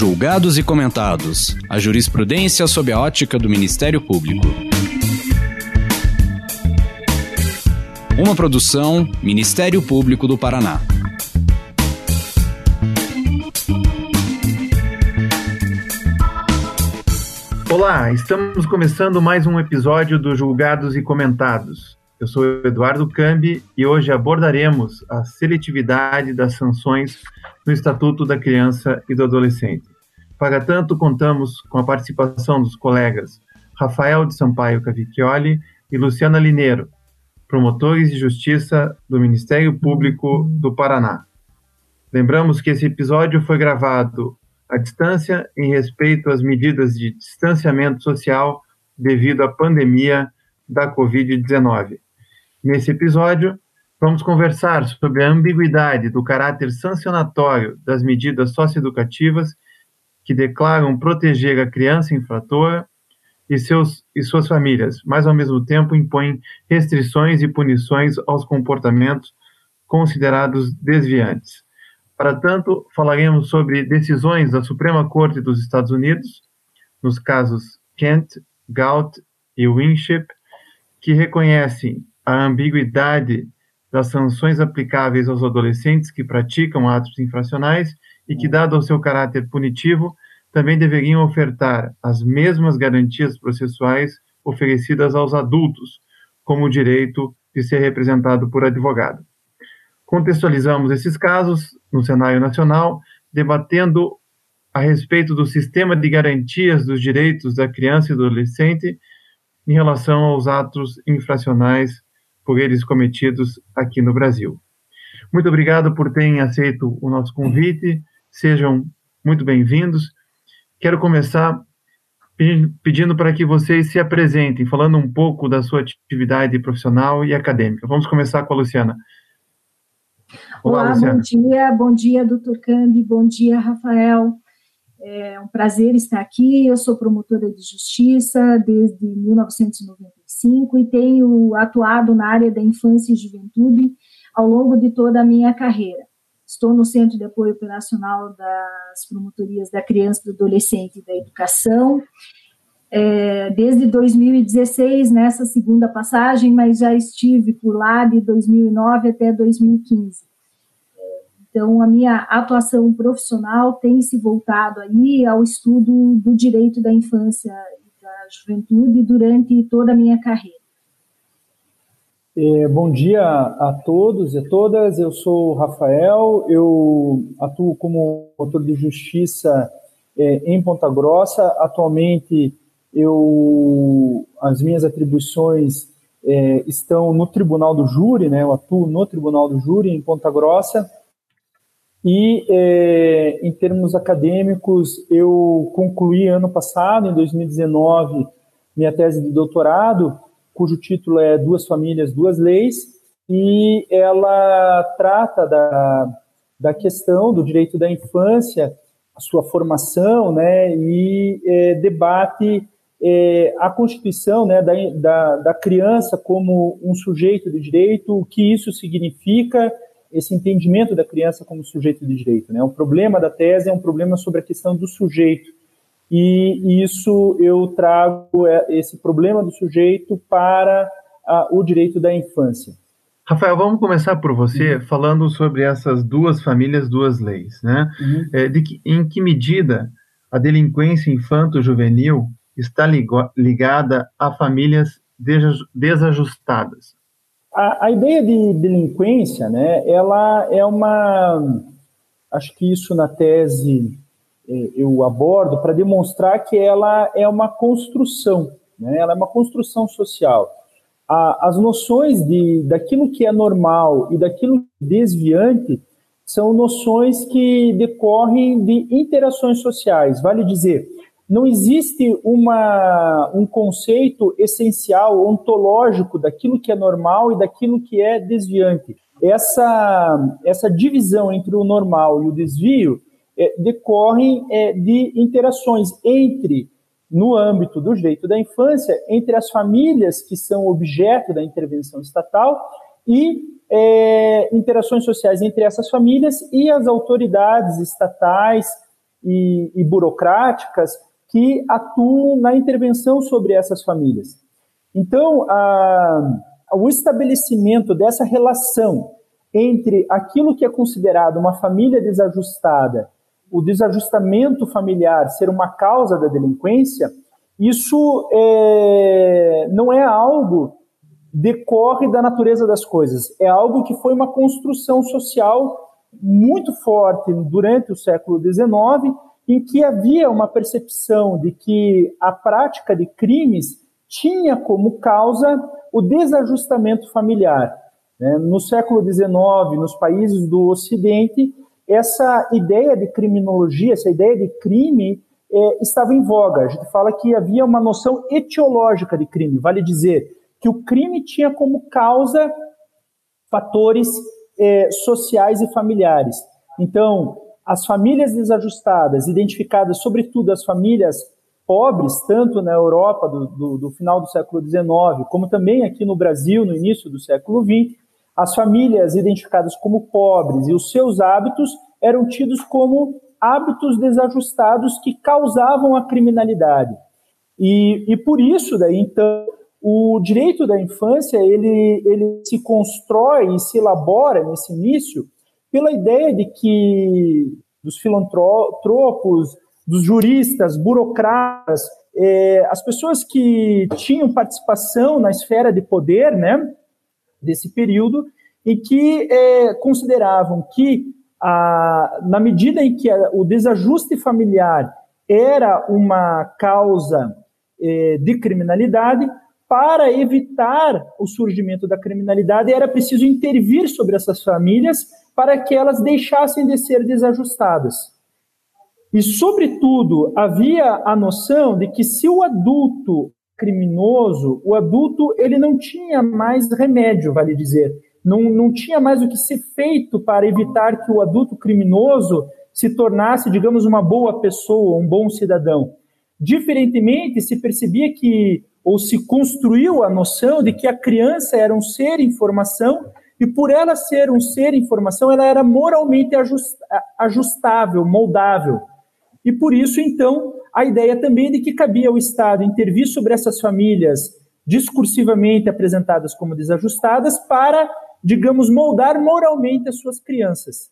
Julgados e comentados. A jurisprudência sob a ótica do Ministério Público. Uma produção Ministério Público do Paraná. Olá, estamos começando mais um episódio do Julgados e Comentados. Eu sou Eduardo Cambi e hoje abordaremos a seletividade das sanções no Estatuto da Criança e do Adolescente. Para tanto, contamos com a participação dos colegas Rafael de Sampaio Cavicchioli e Luciana Lineiro, promotores de justiça do Ministério Público do Paraná. Lembramos que esse episódio foi gravado à distância em respeito às medidas de distanciamento social devido à pandemia da Covid-19. Nesse episódio, vamos conversar sobre a ambiguidade do caráter sancionatório das medidas socioeducativas que declaram proteger a criança infratora e, seus, e suas famílias, mas ao mesmo tempo impõem restrições e punições aos comportamentos considerados desviantes. Para tanto, falaremos sobre decisões da Suprema Corte dos Estados Unidos, nos casos Kent, Gaut e Winship, que reconhecem a ambiguidade das sanções aplicáveis aos adolescentes que praticam atos infracionais e que, dado o seu caráter punitivo, também deveriam ofertar as mesmas garantias processuais oferecidas aos adultos, como o direito de ser representado por advogado. Contextualizamos esses casos no cenário nacional, debatendo a respeito do sistema de garantias dos direitos da criança e do adolescente em relação aos atos infracionais por eles cometidos aqui no Brasil. Muito obrigado por terem aceito o nosso convite, sejam muito bem-vindos. Quero começar pedindo para que vocês se apresentem, falando um pouco da sua atividade profissional e acadêmica. Vamos começar com a Luciana. Olá, Olá Luciana. bom dia, bom dia, doutor Cambi, bom dia, Rafael. É um prazer estar aqui. Eu sou promotora de justiça desde 1990 2005 e tenho atuado na área da infância e juventude ao longo de toda a minha carreira. Estou no Centro de Apoio Operacional das Promotorias da Criança, do Adolescente e da Educação, é, desde 2016, nessa segunda passagem, mas já estive por lá de 2009 até 2015. Então, a minha atuação profissional tem se voltado aí ao estudo do direito da infância juventude durante toda a minha carreira. É, bom dia a todos e a todas. Eu sou o Rafael, eu atuo como autor de justiça é, em Ponta Grossa. Atualmente, eu as minhas atribuições é, estão no Tribunal do Júri, né? Eu atuo no Tribunal do Júri em Ponta Grossa. E é, em termos acadêmicos, eu concluí ano passado, em 2019, minha tese de doutorado, cujo título é Duas Famílias, Duas Leis, e ela trata da, da questão do direito da infância, a sua formação, né, e é, debate é, a constituição né, da, da, da criança como um sujeito de direito, o que isso significa esse entendimento da criança como sujeito de direito. Né? O problema da tese é um problema sobre a questão do sujeito. E isso eu trago é, esse problema do sujeito para a, o direito da infância. Rafael, vamos começar por você uhum. falando sobre essas duas famílias, duas leis. Né? Uhum. É, de que, em que medida a delinquência infanto-juvenil está ligada a famílias desajustadas? A, a, ideia de delinquência, né, ela é uma. Acho que isso na tese é, eu abordo para demonstrar que ela é uma construção, né, ela é uma construção social. A, as noções de, daquilo que é normal e daquilo desviante são noções que decorrem de interações sociais. Vale dizer, não existe uma, um conceito essencial, ontológico daquilo que é normal e daquilo que é desviante. Essa, essa divisão entre o normal e o desvio é, decorrem é, de interações entre, no âmbito do direito da infância, entre as famílias que são objeto da intervenção estatal e é, interações sociais entre essas famílias e as autoridades estatais, e, e burocráticas que atuam na intervenção sobre essas famílias. Então, a, o estabelecimento dessa relação entre aquilo que é considerado uma família desajustada, o desajustamento familiar ser uma causa da delinquência, isso é, não é algo decorre da natureza das coisas, é algo que foi uma construção social muito forte durante o século XIX, em que havia uma percepção de que a prática de crimes tinha como causa o desajustamento familiar. Né? No século XIX, nos países do Ocidente, essa ideia de criminologia, essa ideia de crime, é, estava em voga. A gente fala que havia uma noção etiológica de crime, vale dizer que o crime tinha como causa fatores é, sociais e familiares. Então, as famílias desajustadas, identificadas sobretudo as famílias pobres, tanto na Europa do, do, do, final do século XIX, como também aqui no Brasil, no início do século XX, as famílias identificadas como pobres e os seus hábitos eram tidos como hábitos desajustados que causavam a criminalidade. E, e por isso, daí, então, o direito da infância ele, ele se constrói e se elabora nesse início pela ideia de que dos filantropos, dos juristas, burocratas, é, as pessoas que tinham participação na esfera de poder, né, desse período, e que é, consideravam que, a, na medida em que a, o desajuste familiar era uma causa é, de criminalidade, para evitar o surgimento da criminalidade, era preciso intervir sobre essas famílias para que elas deixassem de ser desajustadas. E, sobretudo, havia a noção de que se o adulto criminoso, o adulto ele não tinha mais remédio, vale dizer, não, não tinha mais o que ser feito para evitar que o adulto criminoso se tornasse, digamos, uma boa pessoa, um bom cidadão. Diferentemente, se percebia que ou se construiu a noção de que a criança era um ser em formação e por ela ser um ser em formação, ela era moralmente ajustável, moldável. E por isso, então, a ideia também de que cabia ao Estado intervir sobre essas famílias discursivamente apresentadas como desajustadas para, digamos, moldar moralmente as suas crianças.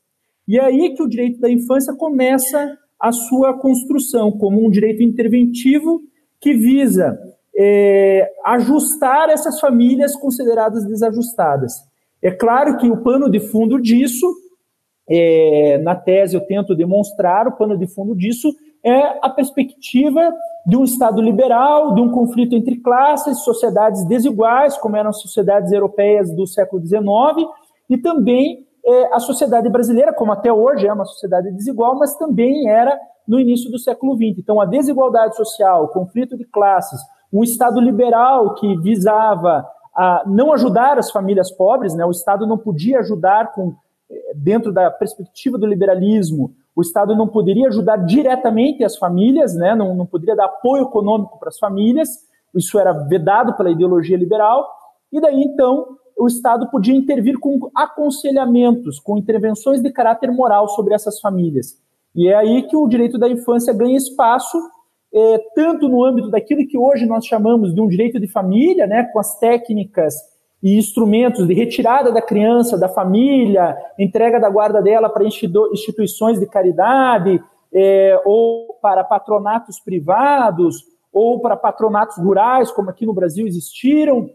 E é aí que o direito da infância começa a sua construção como um direito interventivo que visa é, ajustar essas famílias consideradas desajustadas. É claro que o pano de fundo disso, é, na tese eu tento demonstrar, o pano de fundo disso é a perspectiva de um Estado liberal, de um conflito entre classes, sociedades desiguais, como eram as sociedades europeias do século XIX, e também é, a sociedade brasileira, como até hoje é uma sociedade desigual, mas também era no início do século XX. Então, a desigualdade social, o conflito de classes, um Estado liberal que visava a não ajudar as famílias pobres, né? o Estado não podia ajudar com eh, dentro da perspectiva do liberalismo, o Estado não poderia ajudar diretamente as famílias, né? não, não poderia dar apoio econômico para as famílias, isso era vedado pela ideologia liberal, e daí então o Estado podia intervir com aconselhamentos, com intervenções de caráter moral sobre essas famílias. E é aí que o direito da infância ganha espaço é, tanto no âmbito daquilo que hoje nós chamamos de um direito de família, né, com as técnicas e instrumentos de retirada da criança da família, entrega da guarda dela para instituições de caridade, é, ou para patronatos privados, ou para patronatos rurais, como aqui no Brasil existiram,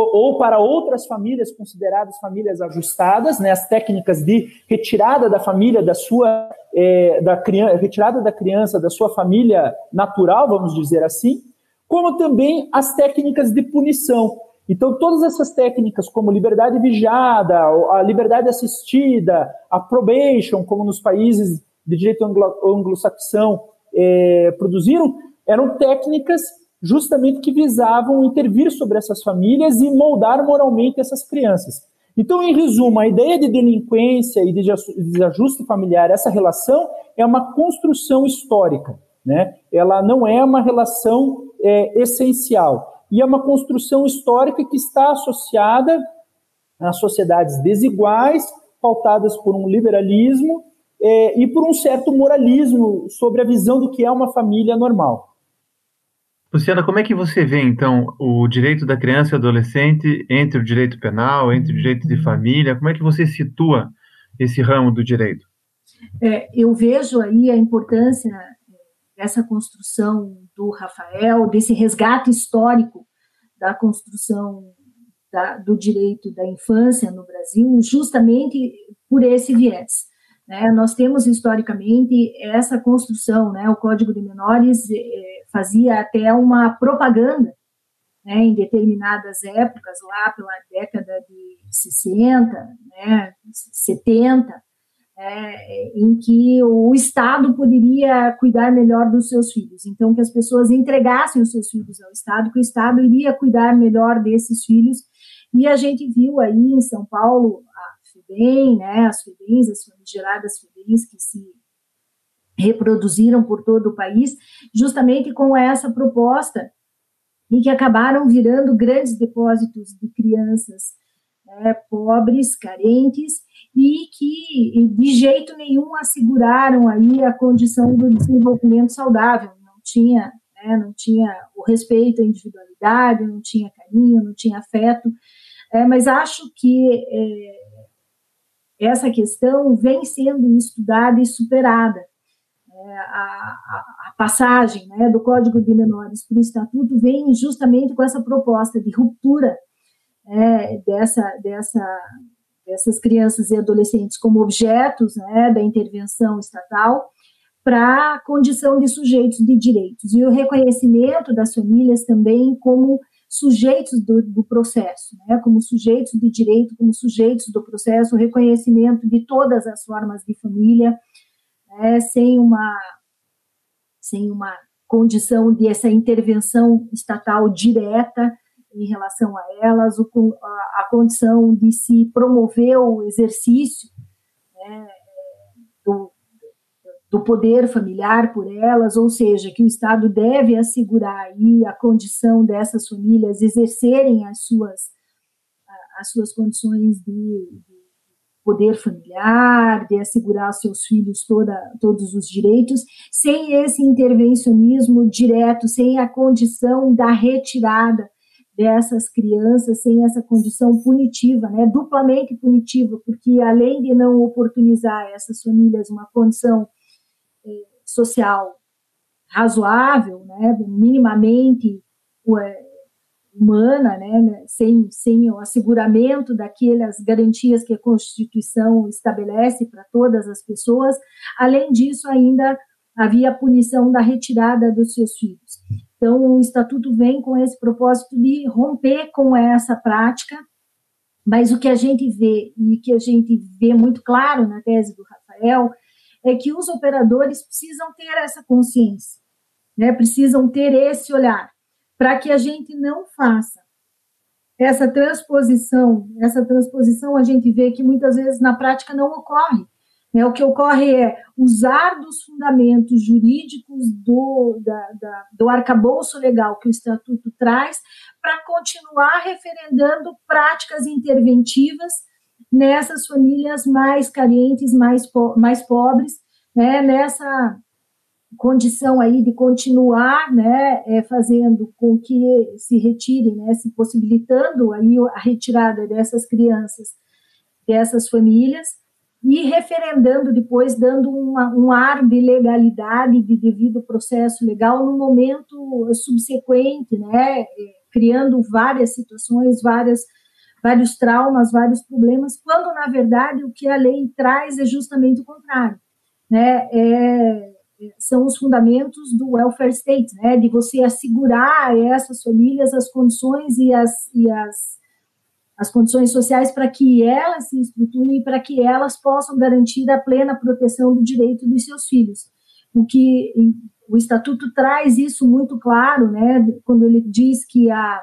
ou para outras famílias consideradas famílias ajustadas, né, as técnicas de retirada da família da sua é, da criança, retirada da criança da sua família natural, vamos dizer assim, como também as técnicas de punição. Então, todas essas técnicas, como liberdade vigiada, a liberdade assistida, a probation, como nos países de direito anglo-saxão é, produziram, eram técnicas justamente que visavam intervir sobre essas famílias e moldar moralmente essas crianças. Então, em resumo, a ideia de delinquência e de desajuste familiar, essa relação é uma construção histórica, né? Ela não é uma relação é, essencial e é uma construção histórica que está associada a sociedades desiguais, pautadas por um liberalismo é, e por um certo moralismo sobre a visão do que é uma família normal. Luciana, como é que você vê, então, o direito da criança e adolescente entre o direito penal, entre o direito de família? Como é que você situa esse ramo do direito? É, eu vejo aí a importância dessa construção do Rafael, desse resgate histórico da construção da, do direito da infância no Brasil, justamente por esse viés. Né? Nós temos historicamente essa construção, né? o Código de Menores é, fazia até uma propaganda né, em determinadas épocas, lá pela década de 60, né, 70, é, em que o Estado poderia cuidar melhor dos seus filhos. Então, que as pessoas entregassem os seus filhos ao Estado, que o Estado iria cuidar melhor desses filhos. E a gente viu aí em São Paulo FEBEM, né, as FEBEMs, as famigeradas FEBEMs que se reproduziram por todo o país, justamente com essa proposta e que acabaram virando grandes depósitos de crianças né, pobres, carentes e que de jeito nenhum asseguraram aí a condição do desenvolvimento saudável. Não tinha, né, não tinha o respeito à individualidade, não tinha carinho, não tinha afeto. É, mas acho que é, essa questão vem sendo estudada e superada. É, a, a, passagem né, do Código de Menores para o Estatuto vem justamente com essa proposta de ruptura é, dessa, dessa, dessas crianças e adolescentes como objetos né, da intervenção estatal para a condição de sujeitos de direitos e o reconhecimento das famílias também como sujeitos do, do, processo, né, como sujeitos de direito, como sujeitos do processo, reconhecimento de todas as formas de família, né, sem uma sem uma condição de essa intervenção estatal direta em relação a elas, o, a, a condição de se promover o exercício né, do, do poder familiar por elas, ou seja, que o Estado deve assegurar aí a condição dessas famílias exercerem as suas, as suas condições de, de poder familiar, de assegurar aos seus filhos toda, todos os direitos, sem esse intervencionismo direto, sem a condição da retirada dessas crianças, sem essa condição punitiva, né, duplamente punitiva, porque além de não oportunizar essas famílias uma condição social razoável, né, minimamente humana, né, sem, sem o asseguramento daquelas garantias que a Constituição estabelece para todas as pessoas. Além disso, ainda havia a punição da retirada dos seus filhos. Então, o Estatuto vem com esse propósito de romper com essa prática, mas o que a gente vê, e que a gente vê muito claro na tese do Rafael, é que os operadores precisam ter essa consciência, né? precisam ter esse olhar, para que a gente não faça essa transposição. Essa transposição a gente vê que muitas vezes na prática não ocorre. Né? O que ocorre é usar dos fundamentos jurídicos do, da, da, do arcabouço legal que o Estatuto traz para continuar referendando práticas interventivas nessas famílias mais carentes, mais, po mais pobres, né, nessa condição aí de continuar, né, é, fazendo com que se retire, né, se possibilitando aí a retirada dessas crianças, dessas famílias, e referendando depois, dando uma, um ar de legalidade, de devido processo legal no momento subsequente, né, é, criando várias situações, várias vários traumas, vários problemas, quando na verdade o que a lei traz é justamente o contrário, né? É, são os fundamentos do welfare state, né? De você assegurar a essas famílias as condições e as, e as, as condições sociais para que elas se estruturem e para que elas possam garantir a plena proteção do direito dos seus filhos. O que o estatuto traz isso muito claro, né? Quando ele diz que a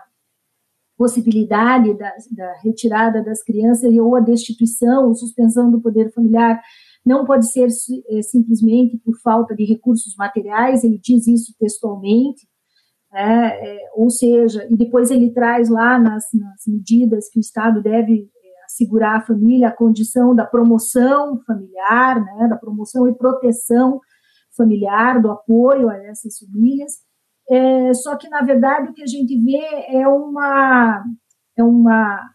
possibilidade da, da retirada das crianças ou a destituição ou suspensão do poder familiar não pode ser é, simplesmente por falta de recursos materiais, ele diz isso textualmente, né, é, ou seja, e depois ele traz lá nas, nas medidas que o Estado deve é, segurar a família, a condição da promoção familiar, né, da promoção e proteção familiar, do apoio a essas famílias. É, só que, na verdade, o que a gente vê é uma, é uma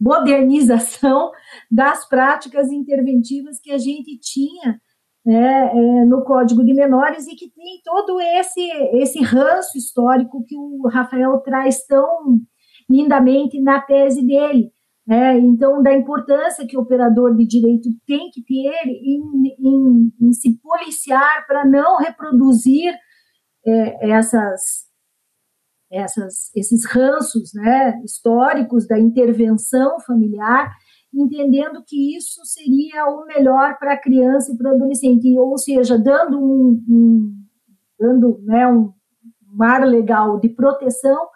modernização das práticas interventivas que a gente tinha né, é, no Código de Menores e que tem todo esse, esse ranço histórico que o Rafael traz tão lindamente na tese dele. Né? Então, da importância que o operador de direito tem que ter em, em, em se policiar para não reproduzir é, essas, essas, esses ranços né, históricos da intervenção familiar entendendo que isso seria o melhor para a criança e para o adolescente, ou seja, dando um, um dando né, um, um ar legal de proteção,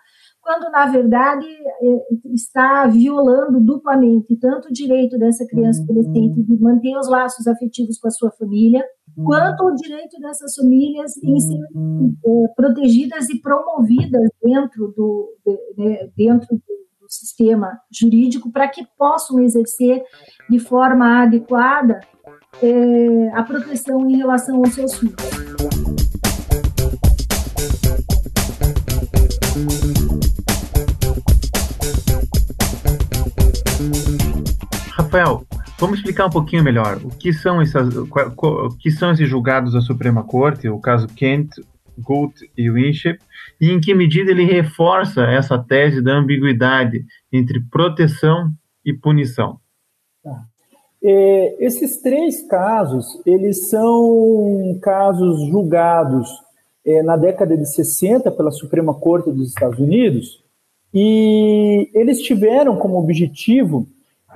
quando na verdade é, está violando duplamente tanto o direito dessa criança e adolescente de manter os laços afetivos com a sua família, quanto o direito dessas famílias em ser é, protegidas e promovidas dentro do né, dentro do do sistema jurídico para que possam exercer de forma adequada é, a proteção em relação aos seus filhos. Rafael, vamos explicar um pouquinho melhor o que são essas, o que são esses julgados da Suprema Corte, o caso Kent, Gould e Winship, e em que medida ele reforça essa tese da ambiguidade entre proteção e punição. Tá. É, esses três casos, eles são casos julgados é, na década de 60 pela Suprema Corte dos Estados Unidos, e eles tiveram como objetivo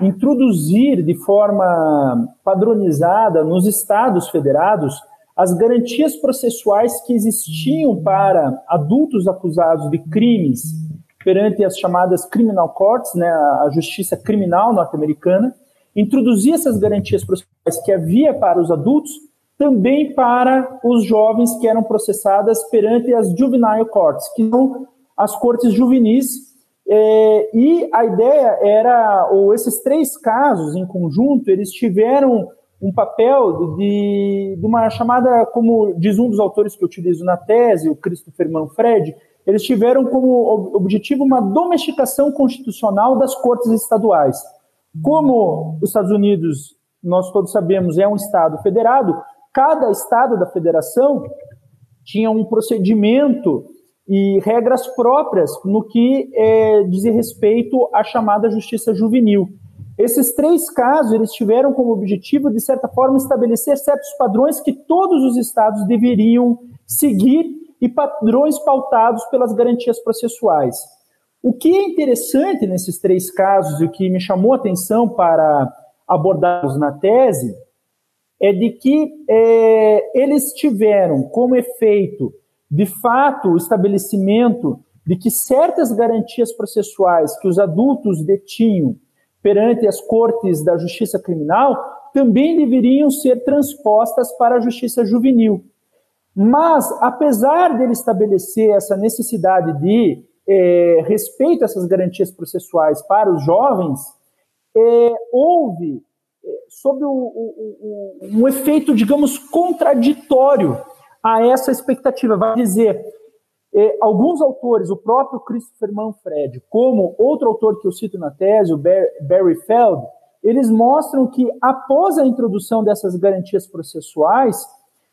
introduzir de forma padronizada nos estados federados as garantias processuais que existiam para adultos acusados de crimes perante as chamadas criminal courts, né, a justiça criminal norte-americana, introduzir essas garantias processuais que havia para os adultos também para os jovens que eram processadas perante as juvenile courts, que são as cortes juvenis. É, e a ideia era, ou esses três casos em conjunto, eles tiveram um papel de, de, uma chamada, como diz um dos autores que eu utilizo na tese, o Christopher Manfred, eles tiveram como objetivo uma domesticação constitucional das cortes estaduais. Como os Estados Unidos, nós todos sabemos, é um estado federado, cada estado da federação tinha um procedimento e regras próprias no que é, diz respeito à chamada justiça juvenil. Esses três casos eles tiveram como objetivo, de certa forma, estabelecer certos padrões que todos os estados deveriam seguir e padrões pautados pelas garantias processuais. O que é interessante nesses três casos e o que me chamou a atenção para abordá-los na tese é de que é, eles tiveram como efeito, de fato, o estabelecimento de que certas garantias processuais que os adultos detinham perante as cortes da justiça criminal também deveriam ser transpostas para a justiça juvenil. Mas, apesar dele estabelecer essa necessidade de é, respeito a essas garantias processuais para os jovens, é, houve, é, sob o, o, o, um efeito, digamos, contraditório a essa expectativa. Vai dizer, e alguns autores, o próprio Christopher Manfred, como outro autor que eu cito na tese, o Barry Feld, eles mostram que após a introdução dessas garantias processuais,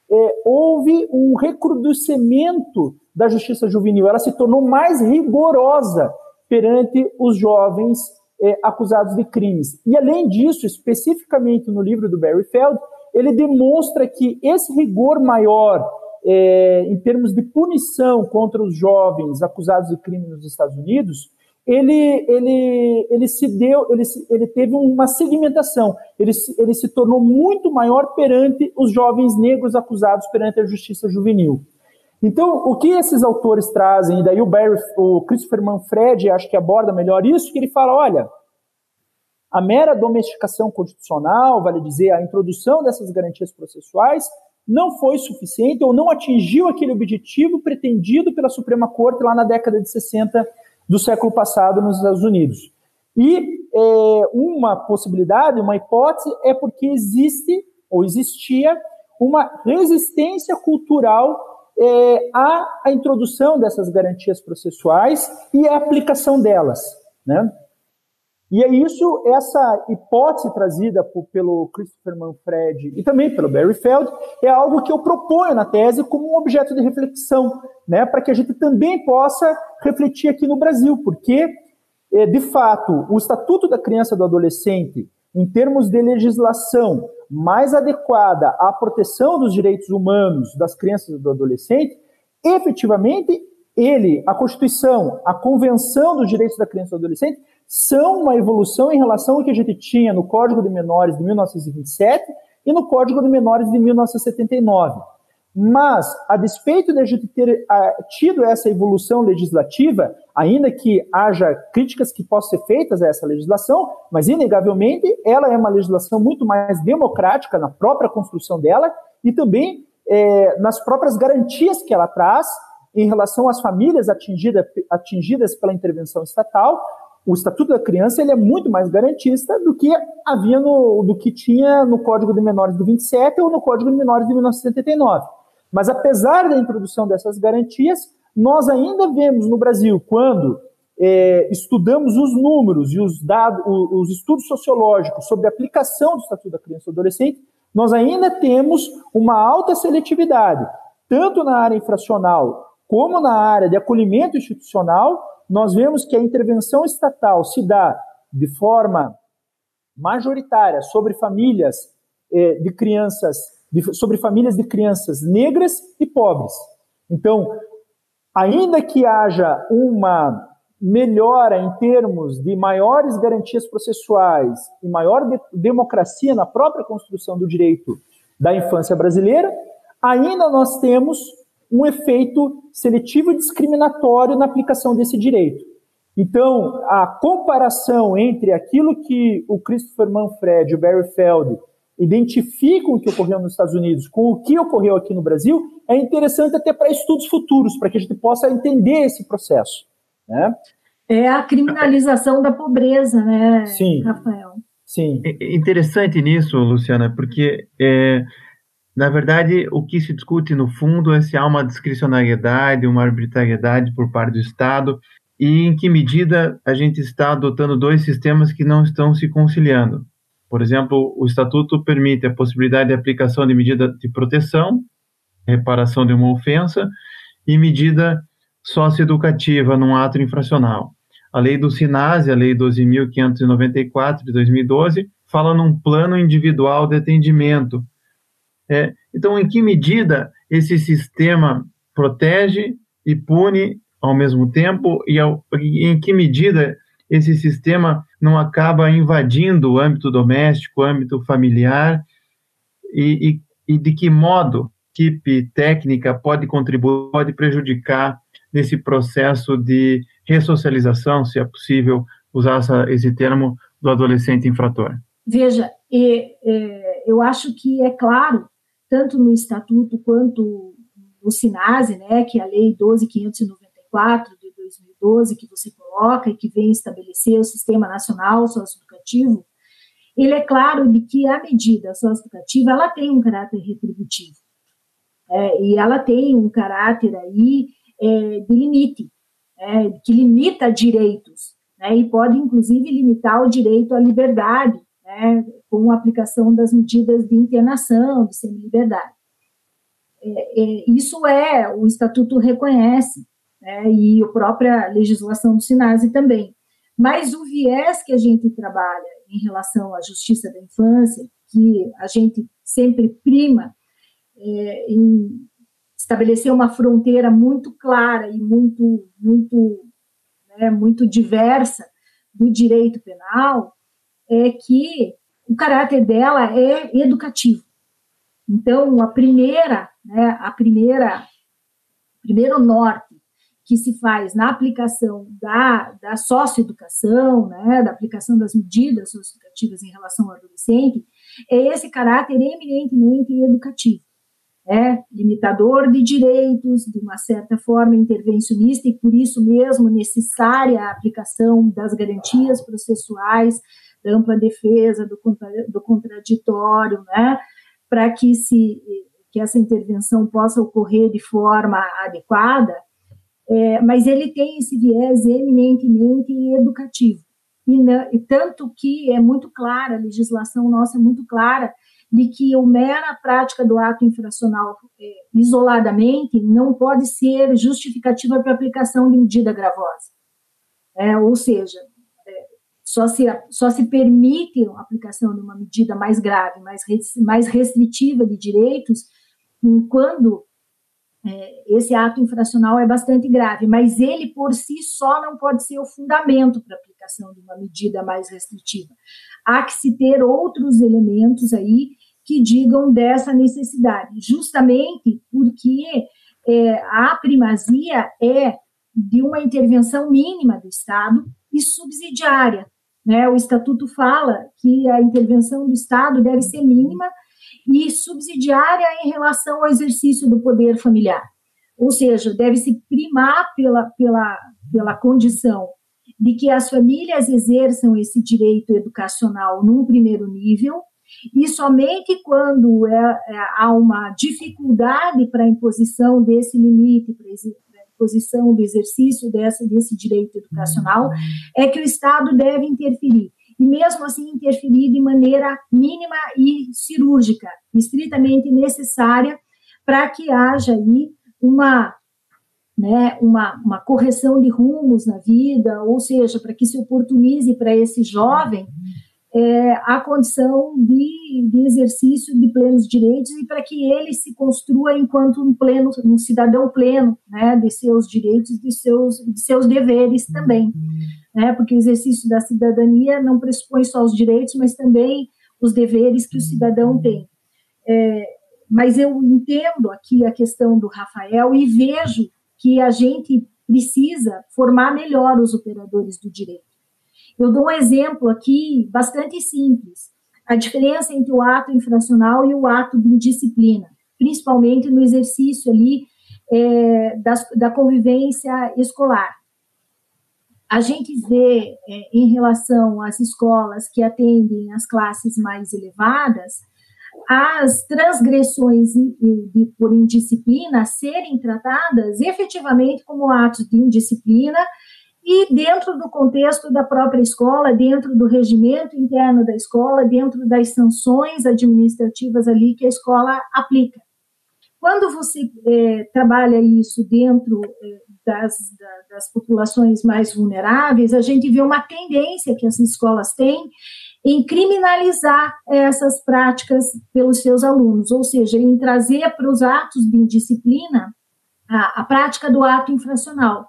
é, houve um recrudescimento da justiça juvenil. Ela se tornou mais rigorosa perante os jovens é, acusados de crimes. E além disso, especificamente no livro do Barry Feld, ele demonstra que esse rigor maior é, em termos de punição contra os jovens acusados de crime nos Estados Unidos, ele, ele, ele se deu, ele, ele teve uma segmentação, ele, ele se tornou muito maior perante os jovens negros acusados perante a justiça juvenil. Então, o que esses autores trazem, e daí o, Barry, o Christopher Manfred acho que aborda melhor isso, que ele fala, olha, a mera domesticação constitucional, vale dizer, a introdução dessas garantias processuais, não foi suficiente ou não atingiu aquele objetivo pretendido pela Suprema Corte lá na década de 60 do século passado nos Estados Unidos. E é, uma possibilidade, uma hipótese, é porque existe ou existia uma resistência cultural é, à, à introdução dessas garantias processuais e à aplicação delas. Né? E é isso, essa hipótese trazida por, pelo Christopher Manfred e também pelo Barry Feld, é algo que eu proponho na tese como um objeto de reflexão, né, para que a gente também possa refletir aqui no Brasil, porque, é, de fato, o Estatuto da Criança e do Adolescente, em termos de legislação mais adequada à proteção dos direitos humanos das crianças e do adolescente, efetivamente, ele, a Constituição, a Convenção dos Direitos da Criança e do Adolescente, são uma evolução em relação ao que a gente tinha no Código de Menores de 1927 e no Código de Menores de 1979. Mas, a despeito de a gente ter uh, tido essa evolução legislativa, ainda que haja críticas que possam ser feitas a essa legislação, mas, inegavelmente, ela é uma legislação muito mais democrática na própria construção dela e também é, nas próprias garantias que ela traz em relação às famílias atingida, atingidas pela intervenção estatal, o Estatuto da Criança ele é muito mais garantista do que havia no, do que tinha no Código de Menores de 27 ou no Código de Menores de 1979. Mas apesar da introdução dessas garantias, nós ainda vemos no Brasil, quando é, estudamos os números e os dados, os estudos sociológicos sobre a aplicação do Estatuto da Criança e do Adolescente, nós ainda temos uma alta seletividade, tanto na área infracional como na área de acolhimento institucional, nós vemos que a intervenção estatal se dá de forma majoritária sobre famílias eh, de crianças, de, sobre famílias de crianças negras e pobres. Então, ainda que haja uma melhora em termos de maiores garantias processuais e maior de, democracia na própria construção do direito da infância brasileira, ainda nós temos um efeito seletivo e discriminatório na aplicação desse direito. Então, a comparação entre aquilo que o Christopher Manfred e o Barry Feld identificam o que ocorreu nos Estados Unidos com o que ocorreu aqui no Brasil é interessante até para estudos futuros, para que a gente possa entender esse processo. Né? É a criminalização da pobreza, né, Sim. Rafael? Sim. É interessante nisso, Luciana, porque é, na verdade, o que se discute no fundo é se há uma discricionariedade, uma arbitrariedade por parte do Estado e em que medida a gente está adotando dois sistemas que não estão se conciliando. Por exemplo, o Estatuto permite a possibilidade de aplicação de medida de proteção, reparação de uma ofensa e medida socioeducativa num ato infracional. A lei do SINASE, a lei 12.594 de 2012, fala num plano individual de atendimento é, então, em que medida esse sistema protege e pune ao mesmo tempo e, ao, e em que medida esse sistema não acaba invadindo o âmbito doméstico, o âmbito familiar e, e, e de que modo equipe técnica pode contribuir, pode prejudicar nesse processo de ressocialização, se é possível usar essa, esse termo, do adolescente infrator? Veja, e, eu acho que é claro tanto no Estatuto quanto no SINASE, né, que é a Lei 12.594 de 2012, que você coloca e que vem estabelecer o Sistema Nacional Socioeducativo, ele é claro de que a medida socioeducativa ela tem um caráter retributivo. É, e ela tem um caráter aí é, de limite, é, que limita direitos, né, e pode, inclusive, limitar o direito à liberdade, né, com a aplicação das medidas de internação, de semi-liberdade. É, é, isso é, o Estatuto reconhece, né, e a própria legislação do SINASE também. Mas o viés que a gente trabalha em relação à justiça da infância, que a gente sempre prima é, em estabelecer uma fronteira muito clara e muito, muito, né, muito diversa do direito penal, é que o caráter dela é educativo. Então, a primeira, né, a primeira, primeiro norte que se faz na aplicação da, da socioeducação, né, da aplicação das medidas socioeducativas em relação ao adolescente, é esse caráter eminentemente educativo. é limitador de direitos, de uma certa forma intervencionista, e por isso mesmo necessária a aplicação das garantias processuais, ampla defesa, do, do contraditório, né, para que, se, que essa intervenção possa ocorrer de forma adequada, é, mas ele tem esse viés eminentemente educativo. E, e tanto que é muito clara, a legislação nossa é muito clara, de que a mera prática do ato infracional é, isoladamente não pode ser justificativa para aplicação de medida gravosa. É, ou seja, só, se, só se permite a aplicação de uma medida mais grave, mais, mais restritiva de direitos, quando é, esse ato infracional é bastante grave, mas ele por si só não pode ser o fundamento para a aplicação de uma medida mais restritiva. Há que se ter outros elementos aí que digam dessa necessidade, justamente porque é, a primazia é de uma intervenção mínima do Estado e subsidiária. Né? O Estatuto fala que a intervenção do Estado deve ser mínima e subsidiária em relação ao exercício do poder familiar. Ou seja, deve-se primar pela, pela, pela condição de que as famílias exerçam esse direito educacional num primeiro nível, e somente quando é, é, há uma dificuldade para a imposição desse limite, imposição do exercício desse, desse direito educacional, é que o Estado deve interferir. E mesmo assim interferir de maneira mínima e cirúrgica, estritamente necessária para que haja aí uma, né, uma, uma correção de rumos na vida, ou seja, para que se oportunize para esse jovem é, a condição de, de, exercício de plenos direitos e para que ele se construa enquanto um pleno, um cidadão pleno, né, de seus direitos, de seus, de seus deveres também, né, porque o exercício da cidadania não pressupõe só os direitos, mas também os deveres que o cidadão tem. É, mas eu entendo aqui a questão do Rafael e vejo que a gente precisa formar melhor os operadores do direito. Eu dou um exemplo aqui bastante simples. A diferença entre o ato infracional e o ato de indisciplina, principalmente no exercício ali é, da, da convivência escolar. A gente vê, é, em relação às escolas que atendem as classes mais elevadas, as transgressões por indisciplina serem tratadas efetivamente como atos de indisciplina e dentro do contexto da própria escola, dentro do regimento interno da escola, dentro das sanções administrativas ali que a escola aplica. Quando você é, trabalha isso dentro é, das, da, das populações mais vulneráveis, a gente vê uma tendência que as escolas têm em criminalizar essas práticas pelos seus alunos, ou seja, em trazer para os atos de indisciplina a, a prática do ato infracional.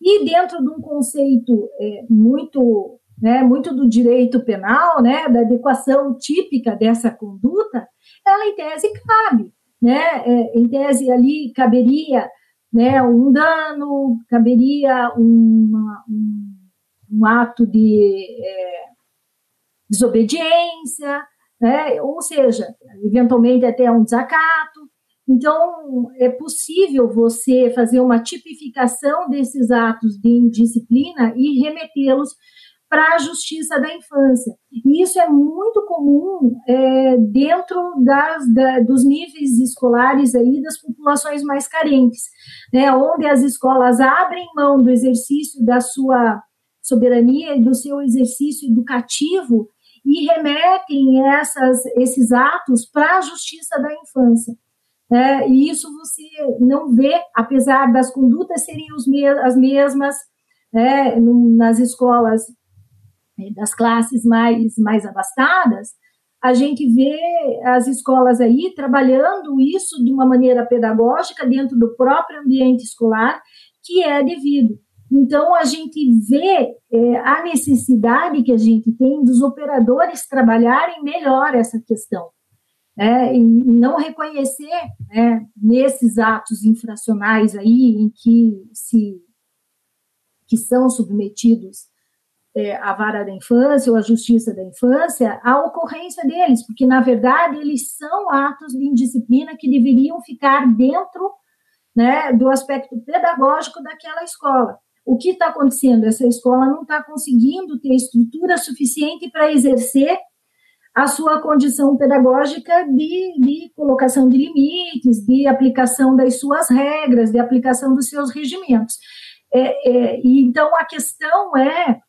E dentro de um conceito é, muito, né, muito do direito penal, né, da adequação típica dessa conduta, ela em tese cabe, né, é, em tese ali caberia né, um dano, caberia uma, um, um ato de é, desobediência, né, ou seja, eventualmente até um desacato, então, é possível você fazer uma tipificação desses atos de indisciplina e remetê-los para a justiça da infância. E isso é muito comum é, dentro das, da, dos níveis escolares aí das populações mais carentes, né, onde as escolas abrem mão do exercício da sua soberania e do seu exercício educativo e remetem essas, esses atos para a justiça da infância. É, e isso você não vê, apesar das condutas serem me as mesmas é, no, nas escolas é, das classes mais, mais abastadas, a gente vê as escolas aí trabalhando isso de uma maneira pedagógica dentro do próprio ambiente escolar, que é devido. Então, a gente vê é, a necessidade que a gente tem dos operadores trabalharem melhor essa questão né, e não reconhecer né, nesses atos infracionais aí em que se que são submetidos é, a vara da infância ou a justiça da infância a ocorrência deles, porque, na verdade, eles são atos de indisciplina que deveriam ficar dentro né, do aspecto pedagógico daquela escola. O que está acontecendo? Essa escola não está conseguindo ter estrutura suficiente para exercer a sua condição pedagógica de, de, colocação de limites, de aplicação das suas regras, de aplicação dos seus regimentos. É, é, então a questão é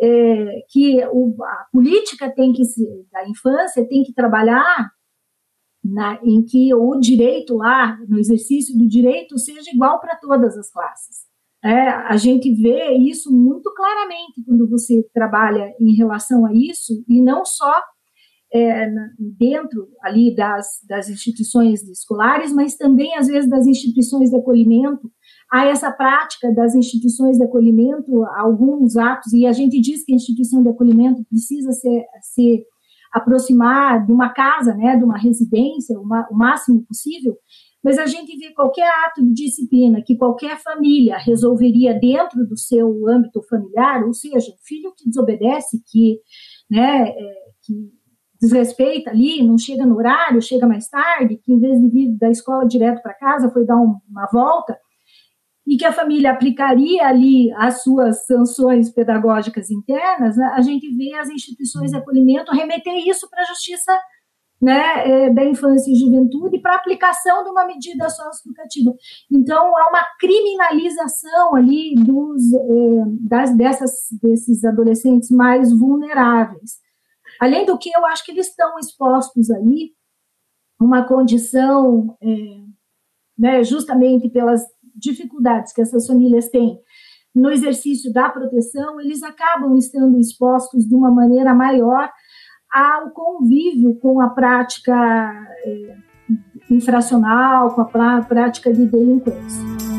é, que o, a política tem que da infância tem que trabalhar na, em que o direito lá, no exercício do direito, seja igual para todas as classes. É, a gente vê isso muito claramente quando você trabalha em relação a isso, e não só é, dentro ali das, das instituições escolares, mas também, às vezes, das instituições de acolhimento, há essa prática das instituições de acolhimento, alguns atos, e a gente diz que a instituição de acolhimento precisa ser, se aproximar de uma casa, né, de uma residência, uma, o máximo possível, mas a gente vê qualquer ato de disciplina que qualquer família resolveria dentro do seu âmbito familiar, ou seja, o filho que desobedece, que, né, é, que desrespeita ali, não chega no horário, chega mais tarde, que em vez de vir da escola direto para casa foi dar um, uma volta, e que a família aplicaria ali as suas sanções pedagógicas internas, né, a gente vê as instituições de acolhimento remeter isso para a justiça né, é, da infância e juventude para aplicação de uma medida socioeducativa. Então, há uma criminalização ali dos, é, das, dessas, desses adolescentes mais vulneráveis. Além do que, eu acho que eles estão expostos ali uma condição, é, né, justamente pelas dificuldades que essas famílias têm no exercício da proteção, eles acabam estando expostos de uma maneira maior ao convívio com a prática é, infracional, com a prática de delinquência.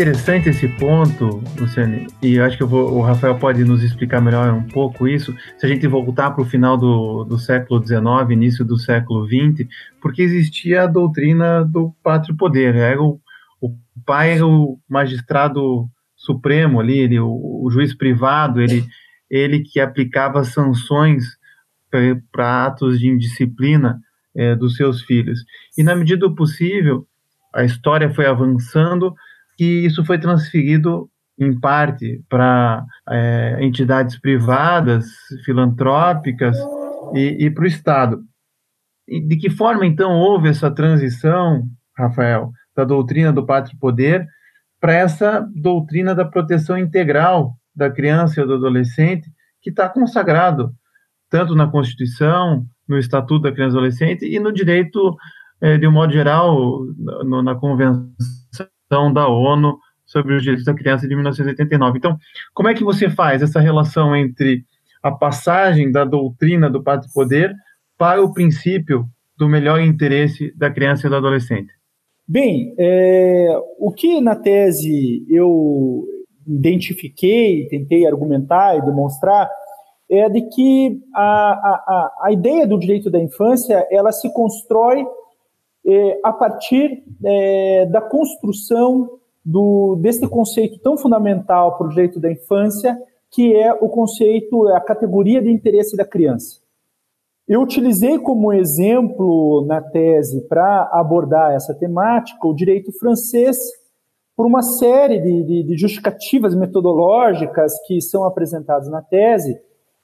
Interessante esse ponto, Luciane, e eu acho que vou, o Rafael pode nos explicar melhor um pouco isso, se a gente voltar para o final do, do século XIX, início do século XX, porque existia a doutrina do pátrio poder, era né? o, o pai era o magistrado supremo ali, ele, o, o juiz privado, ele, ele que aplicava sanções para atos de indisciplina é, dos seus filhos. E na medida do possível, a história foi avançando, que isso foi transferido em parte para é, entidades privadas, filantrópicas e, e para o Estado. E de que forma, então, houve essa transição, Rafael, da doutrina do pátrio poder para essa doutrina da proteção integral da criança e do adolescente, que está consagrado tanto na Constituição, no Estatuto da Criança e Adolescente e no direito, é, de um modo geral, no, na Convenção da ONU sobre os direitos da criança de 1989. Então, como é que você faz essa relação entre a passagem da doutrina do pátrio poder para o princípio do melhor interesse da criança e do adolescente? Bem, é, o que na tese eu identifiquei, tentei argumentar e demonstrar é de que a, a, a ideia do direito da infância ela se constrói é, a partir é, da construção do, desse conceito tão fundamental para o direito da infância, que é o conceito, é a categoria de interesse da criança. Eu utilizei como exemplo na tese para abordar essa temática o direito francês, por uma série de, de, de justificativas metodológicas que são apresentadas na tese,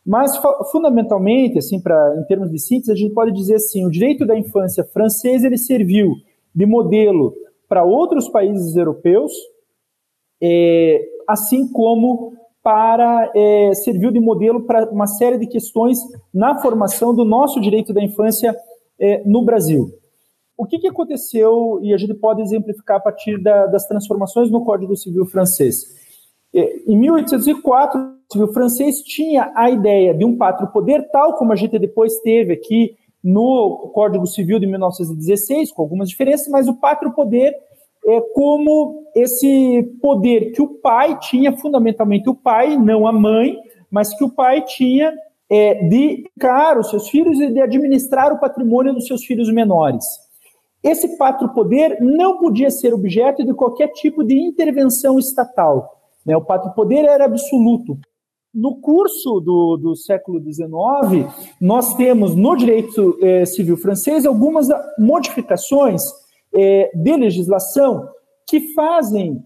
mas, fundamentalmente, assim, para em termos de síntese, a gente pode dizer assim, o direito da infância francês ele serviu de modelo para outros países europeus, é, assim como para é, serviu de modelo para uma série de questões na formação do nosso direito da infância é, no Brasil. O que, que, aconteceu, e a gente pode exemplificar a partir da, das transformações no Código Civil francês. É, em 1804, o civil francês tinha a ideia de um pátrio poder, tal como a gente depois teve aqui no Código Civil de 1916, com algumas diferenças, mas o pátrio poder é como esse poder que o pai tinha, fundamentalmente o pai, não a mãe, mas que o pai tinha é, de educar os seus filhos e de administrar o patrimônio dos seus filhos menores. Esse pátrio-poder não podia ser objeto de qualquer tipo de intervenção estatal. Né? O pátrio-poder era absoluto. No curso do, do século XIX, nós temos no direito eh, civil francês algumas modificações eh, de legislação que fazem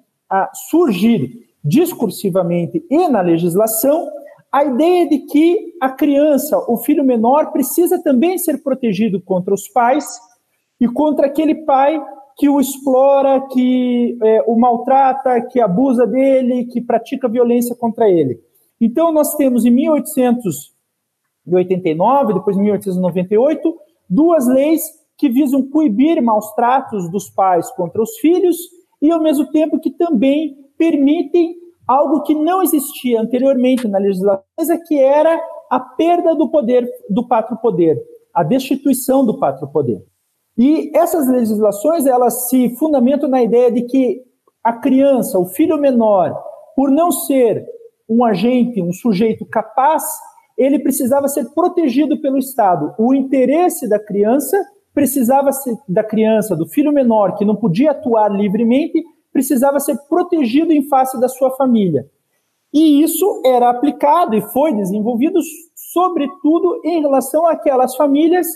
surgir discursivamente e na legislação a ideia de que a criança, o filho menor, precisa também ser protegido contra os pais e contra aquele pai que o explora, que é, o maltrata, que abusa dele, que pratica violência contra ele. Então, nós temos em 1889, depois 1898, duas leis que visam coibir maus tratos dos pais contra os filhos e, ao mesmo tempo, que também permitem algo que não existia anteriormente na legislação, que era a perda do poder, do pátrio poder, a destituição do pátrio poder. E essas legislações, elas se fundamentam na ideia de que a criança, o filho menor, por não ser um agente, um sujeito capaz, ele precisava ser protegido pelo Estado. O interesse da criança precisava ser da criança, do filho menor, que não podia atuar livremente, precisava ser protegido em face da sua família. E isso era aplicado e foi desenvolvido, sobretudo, em relação àquelas famílias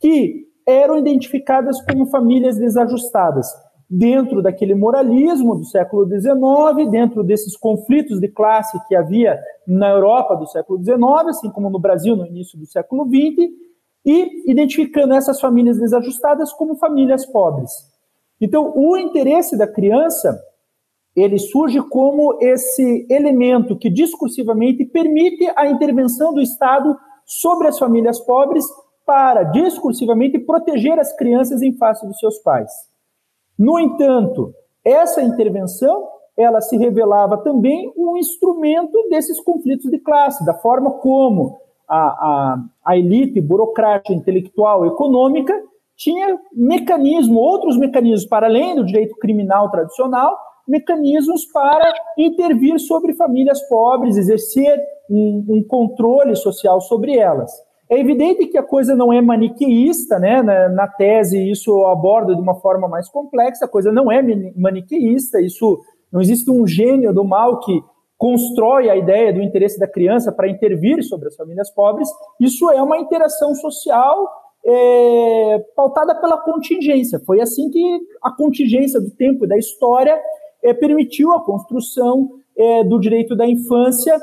que eram identificadas como famílias desajustadas. Dentro daquele moralismo do século XIX, dentro desses conflitos de classe que havia na Europa do século XIX, assim como no Brasil no início do século XX, e identificando essas famílias desajustadas como famílias pobres. Então, o interesse da criança ele surge como esse elemento que discursivamente permite a intervenção do Estado sobre as famílias pobres para discursivamente proteger as crianças em face dos seus pais. No entanto, essa intervenção ela se revelava também um instrumento desses conflitos de classe, da forma como a, a, a elite burocrática, intelectual, econômica tinha mecanismo, outros mecanismos para além do direito criminal tradicional, mecanismos para intervir sobre famílias pobres, exercer um, um controle social sobre elas. É evidente que a coisa não é maniqueísta, né? Na, na tese, isso eu abordo de uma forma mais complexa, a coisa não é maniqueísta, isso não existe um gênio do mal que constrói a ideia do interesse da criança para intervir sobre as famílias pobres. Isso é uma interação social é, pautada pela contingência. Foi assim que a contingência do tempo e da história é, permitiu a construção é, do direito da infância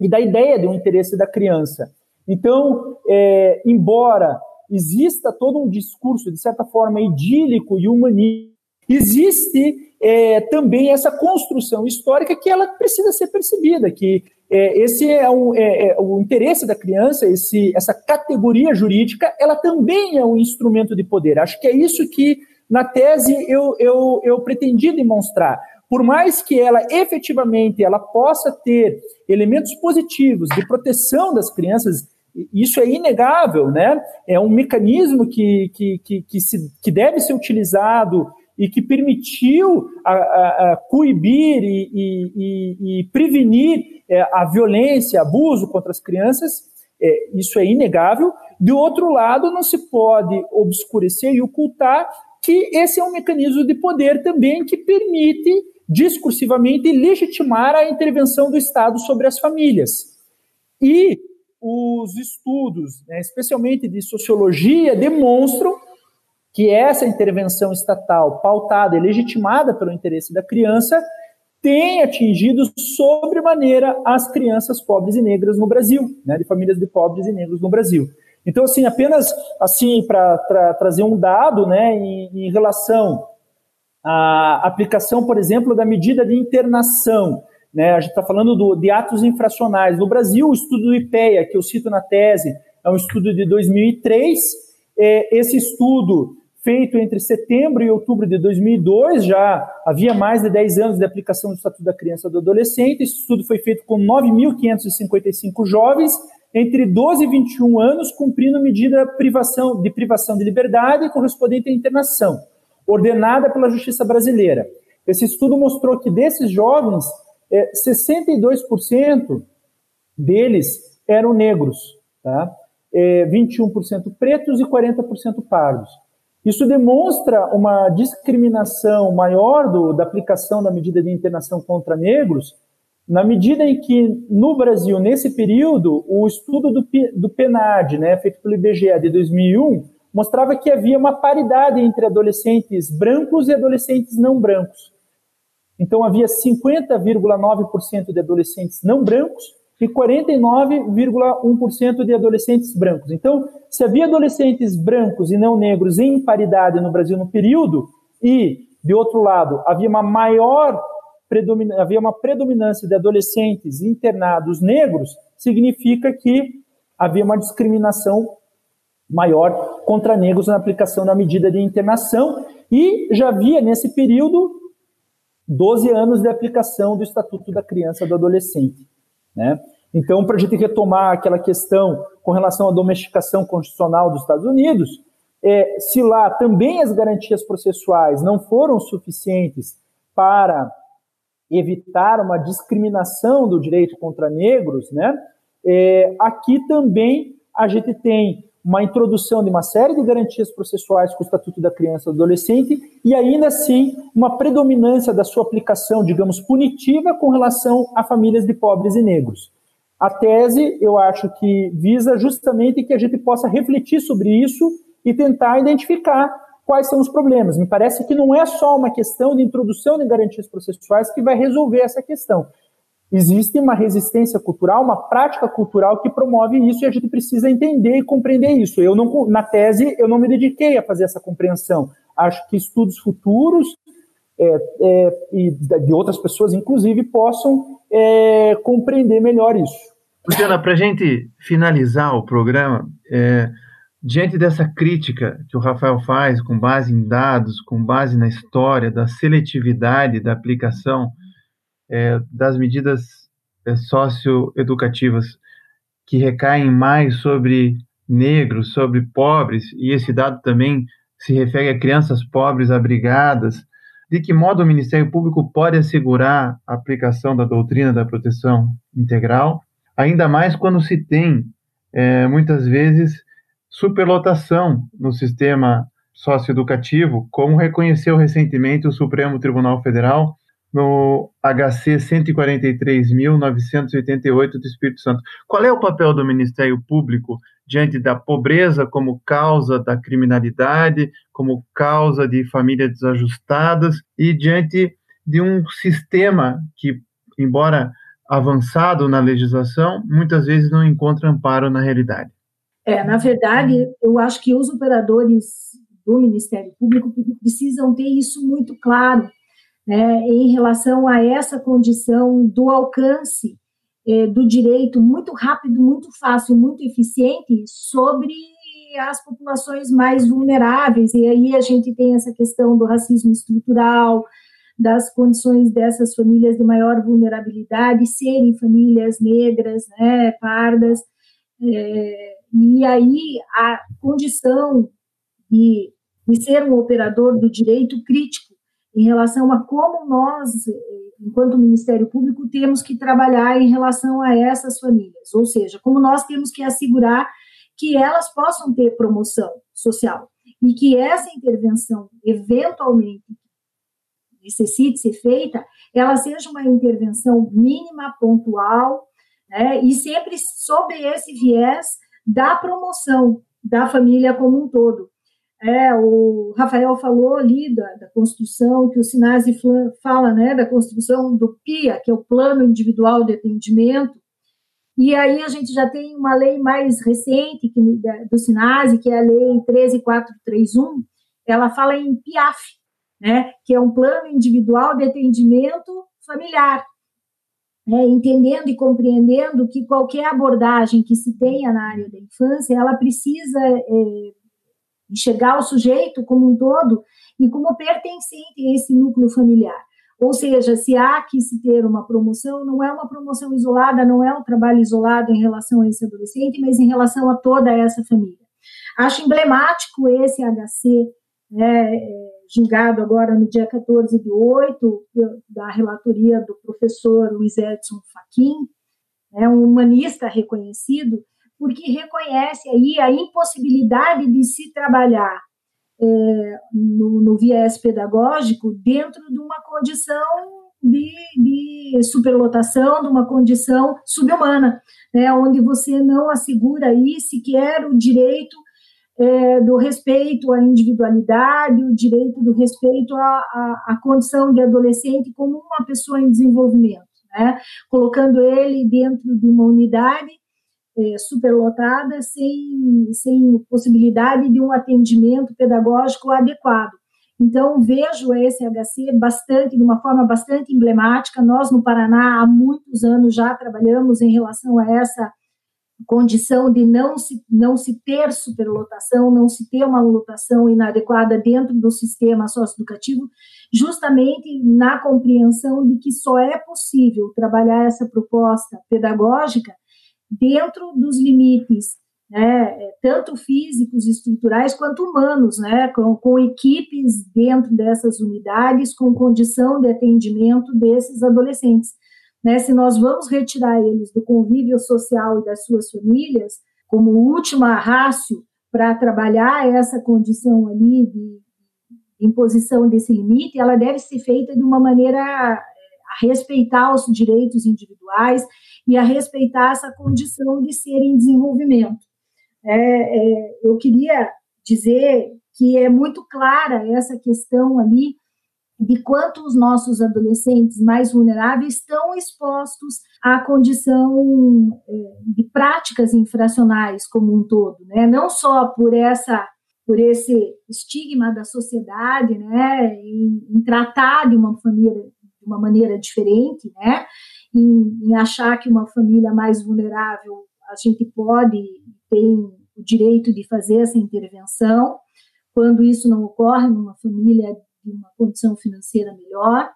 e da ideia do interesse da criança. Então, é, embora exista todo um discurso, de certa forma, idílico e humanista, existe é, também essa construção histórica que ela precisa ser percebida, que é, esse é, um, é, é, o interesse da criança, esse, essa categoria jurídica, ela também é um instrumento de poder. Acho que é isso que, na tese, eu, eu, eu pretendi demonstrar. Por mais que ela efetivamente ela possa ter elementos positivos de proteção das crianças, isso é inegável, né? É um mecanismo que, que, que, que, se, que deve ser utilizado e que permitiu a, a, a coibir e, e, e, e prevenir é, a violência, abuso contra as crianças, é, isso é inegável. De outro lado, não se pode obscurecer e ocultar que esse é um mecanismo de poder também que permite discursivamente legitimar a intervenção do Estado sobre as famílias. E os estudos, né, especialmente de sociologia, demonstram que essa intervenção estatal pautada e legitimada pelo interesse da criança tem atingido sobremaneira as crianças pobres e negras no Brasil, né, de famílias de pobres e negros no Brasil. Então, assim, apenas assim para tra trazer um dado, né, em, em relação à aplicação, por exemplo, da medida de internação né? A gente está falando do, de atos infracionais. No Brasil, o estudo do IPEA, que eu cito na tese, é um estudo de 2003. É, esse estudo, feito entre setembro e outubro de 2002, já havia mais de 10 anos de aplicação do Estatuto da Criança e do Adolescente. Esse estudo foi feito com 9.555 jovens entre 12 e 21 anos, cumprindo medida privação, de privação de liberdade correspondente à internação, ordenada pela Justiça Brasileira. Esse estudo mostrou que desses jovens, é, 62% deles eram negros, tá? É, 21% pretos e 40% pardos. Isso demonstra uma discriminação maior do, da aplicação da medida de internação contra negros, na medida em que, no Brasil, nesse período, o estudo do, do PNAD, né, feito pelo IBGE de 2001, mostrava que havia uma paridade entre adolescentes brancos e adolescentes não brancos. Então, havia 50,9% de adolescentes não brancos e 49,1% de adolescentes brancos. Então, se havia adolescentes brancos e não negros em paridade no Brasil no período, e, de outro lado, havia uma maior havia uma predominância de adolescentes internados negros, significa que havia uma discriminação maior contra negros na aplicação da medida de internação, e já havia nesse período 12 anos de aplicação do Estatuto da Criança e do Adolescente. Né? Então, para a gente retomar aquela questão com relação à domesticação constitucional dos Estados Unidos, é, se lá também as garantias processuais não foram suficientes para evitar uma discriminação do direito contra negros, né? É, aqui também a gente tem uma introdução de uma série de garantias processuais com o Estatuto da Criança e do Adolescente e ainda assim uma predominância da sua aplicação, digamos, punitiva com relação a famílias de pobres e negros. A tese, eu acho que visa justamente que a gente possa refletir sobre isso e tentar identificar quais são os problemas. Me parece que não é só uma questão de introdução de garantias processuais que vai resolver essa questão. Existe uma resistência cultural, uma prática cultural que promove isso e a gente precisa entender e compreender isso. Eu não, na tese, eu não me dediquei a fazer essa compreensão. Acho que estudos futuros é, é, e de outras pessoas, inclusive, possam é, compreender melhor isso. Luciana, para a gente finalizar o programa, é, diante dessa crítica que o Rafael faz, com base em dados, com base na história, da seletividade da aplicação é, das medidas é, socioeducativas que recaem mais sobre negros, sobre pobres, e esse dado também se refere a crianças pobres abrigadas, de que modo o Ministério Público pode assegurar a aplicação da doutrina da proteção integral, ainda mais quando se tem, é, muitas vezes, superlotação no sistema socioeducativo, como reconheceu recentemente o Supremo Tribunal Federal no HC 143.988 do Espírito Santo. Qual é o papel do Ministério Público diante da pobreza como causa da criminalidade, como causa de famílias desajustadas e diante de um sistema que, embora avançado na legislação, muitas vezes não encontra amparo na realidade. É, na verdade, eu acho que os operadores do Ministério Público precisam ter isso muito claro, né, em relação a essa condição do alcance é, do direito muito rápido, muito fácil, muito eficiente sobre as populações mais vulneráveis. E aí a gente tem essa questão do racismo estrutural, das condições dessas famílias de maior vulnerabilidade serem famílias negras, né, pardas. É, e aí a condição de, de ser um operador do direito crítico em relação a como nós enquanto Ministério Público, temos que trabalhar em relação a essas famílias, ou seja, como nós temos que assegurar que elas possam ter promoção social e que essa intervenção, eventualmente, necessite ser feita, ela seja uma intervenção mínima, pontual, né, e sempre sob esse viés da promoção da família como um todo. É, o Rafael falou ali da, da construção, que o Sinase fala, né, da construção do PIA, que é o Plano Individual de Atendimento, e aí a gente já tem uma lei mais recente que, do Sinase, que é a Lei 13431, ela fala em PIAF, né, que é um Plano Individual de Atendimento Familiar, né, entendendo e compreendendo que qualquer abordagem que se tenha na área da infância, ela precisa é, enxergar o sujeito como um todo e como pertencente a esse núcleo familiar. Ou seja, se há que se ter uma promoção, não é uma promoção isolada, não é um trabalho isolado em relação a esse adolescente, mas em relação a toda essa família. Acho emblemático esse HC, né, é, julgado agora no dia 14 de 8, da relatoria do professor Luiz Edson Fachin, né, um humanista reconhecido, porque reconhece aí a impossibilidade de se trabalhar é, no, no, viés pedagógico dentro de uma condição de, de superlotação, de uma condição subhumana, né, onde você não assegura aí sequer o direito é, do respeito à individualidade, o direito do respeito à, à, à, condição de adolescente como uma pessoa em desenvolvimento, né, colocando ele dentro de uma unidade é, superlotada sem, sem possibilidade de um atendimento pedagógico adequado. Então, vejo a SHC bastante, de uma forma bastante emblemática. Nós, no Paraná, há muitos anos já trabalhamos em relação a essa condição de não se, não se ter superlotação, não se ter uma lotação inadequada dentro do sistema socioeducativo, justamente na compreensão de que só é possível trabalhar essa proposta pedagógica dentro dos limites, né, tanto físicos, estruturais, quanto humanos, né, com, com equipes dentro dessas unidades, com condição de atendimento desses adolescentes. Né, se nós vamos retirar eles do convívio social e das suas famílias, como última rácio para trabalhar essa condição ali de imposição desse limite, ela deve ser feita de uma maneira respeitar os direitos individuais e a respeitar essa condição de ser em desenvolvimento. É, é, eu queria dizer que é muito clara essa questão ali de quanto os nossos adolescentes mais vulneráveis estão expostos à condição é, de práticas infracionais como um todo, né? Não só por essa por esse estigma da sociedade, né, em, em tratar de uma de uma maneira diferente, né, em, em achar que uma família mais vulnerável a gente pode, tem o direito de fazer essa intervenção, quando isso não ocorre numa família de uma condição financeira melhor,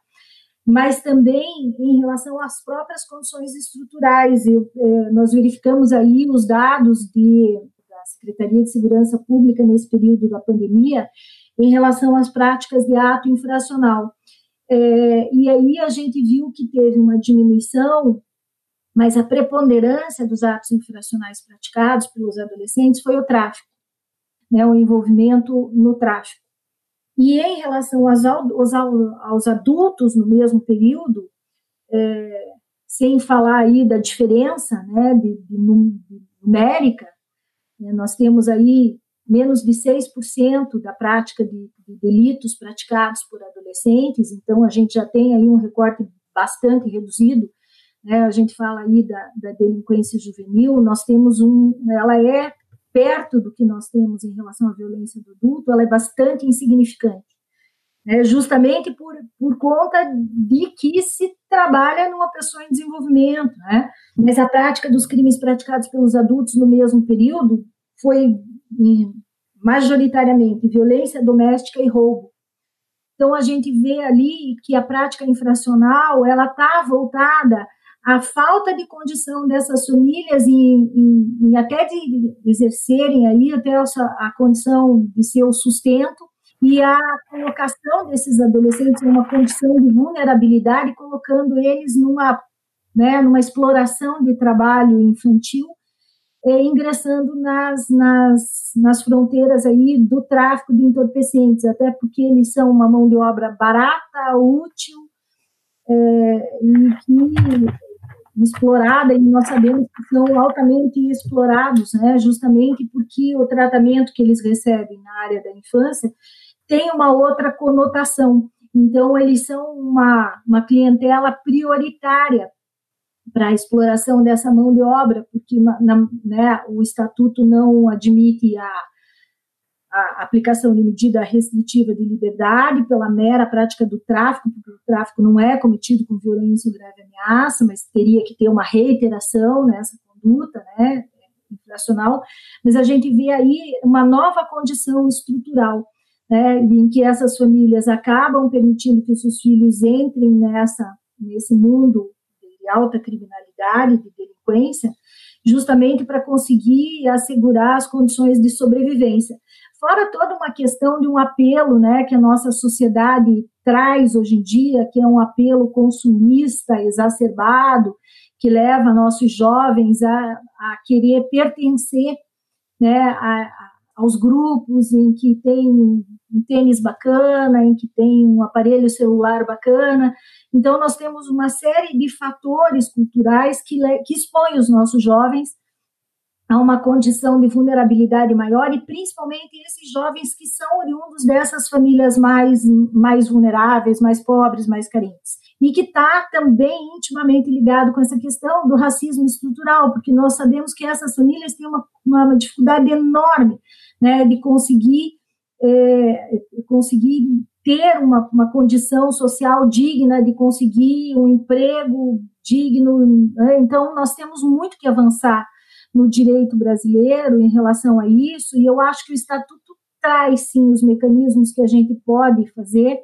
mas também em relação às próprias condições estruturais. Eu, eh, nós verificamos aí os dados de, da Secretaria de Segurança Pública nesse período da pandemia em relação às práticas de ato infracional. É, e aí a gente viu que teve uma diminuição, mas a preponderância dos atos infracionais praticados pelos adolescentes foi o tráfico, né, o envolvimento no tráfico. E em relação aos, aos, aos adultos no mesmo período, é, sem falar aí da diferença né, de, de, numérica, né, nós temos aí menos de 6% da prática de, de, delitos praticados por adolescentes, então a gente já tem aí um recorte bastante reduzido, né? a gente fala aí da, da delinquência juvenil, nós temos um, ela é perto do que nós temos em relação à violência do adulto, ela é bastante insignificante, né? justamente por, por conta de que se trabalha numa pessoa em desenvolvimento, né? mas a prática dos crimes praticados pelos adultos no mesmo período foi majoritariamente violência doméstica e roubo. Então a gente vê ali que a prática infracional ela está voltada à falta de condição dessas famílias em, em, em até de exercerem aí até a, a condição de seu sustento e a colocação desses adolescentes numa condição de vulnerabilidade, colocando eles numa, né, numa exploração de trabalho infantil é, ingressando nas, nas, nas fronteiras aí do tráfico de entorpecentes, até porque eles são uma mão de obra barata, útil é, e que explorada, e nós sabemos que são altamente explorados, né, justamente porque o tratamento que eles recebem na área da infância tem uma outra conotação. Então, eles são uma, uma clientela prioritária para a exploração dessa mão de obra, porque na, né, o estatuto não admite a, a, aplicação de medida restritiva de liberdade pela mera prática do tráfico, porque o tráfico não é cometido com violência ou grave ameaça, mas teria que ter uma reiteração nessa conduta, né, infracional, mas a gente vê aí uma nova condição estrutural, né, em que essas famílias acabam permitindo que os seus filhos entrem nessa nesse mundo de alta criminalidade, de delinquência, justamente para conseguir assegurar as condições de sobrevivência. Fora toda uma questão de um apelo né, que a nossa sociedade traz hoje em dia, que é um apelo consumista exacerbado, que leva nossos jovens a, a querer pertencer né, a, aos grupos em que tem um tênis bacana, em que tem um aparelho celular bacana. Então, nós temos uma série de fatores culturais que, que expõem os nossos jovens a uma condição de vulnerabilidade maior e principalmente esses jovens que são oriundos dessas famílias mais, mais vulneráveis, mais pobres, mais carentes. E que está também intimamente ligado com essa questão do racismo estrutural, porque nós sabemos que essas famílias têm uma, uma dificuldade enorme né, de conseguir, é, conseguir ter uma, uma condição social digna, de conseguir um emprego digno. Né? Então, nós temos muito que avançar no direito brasileiro em relação a isso, e eu acho que o Estatuto traz, sim, os mecanismos que a gente pode fazer,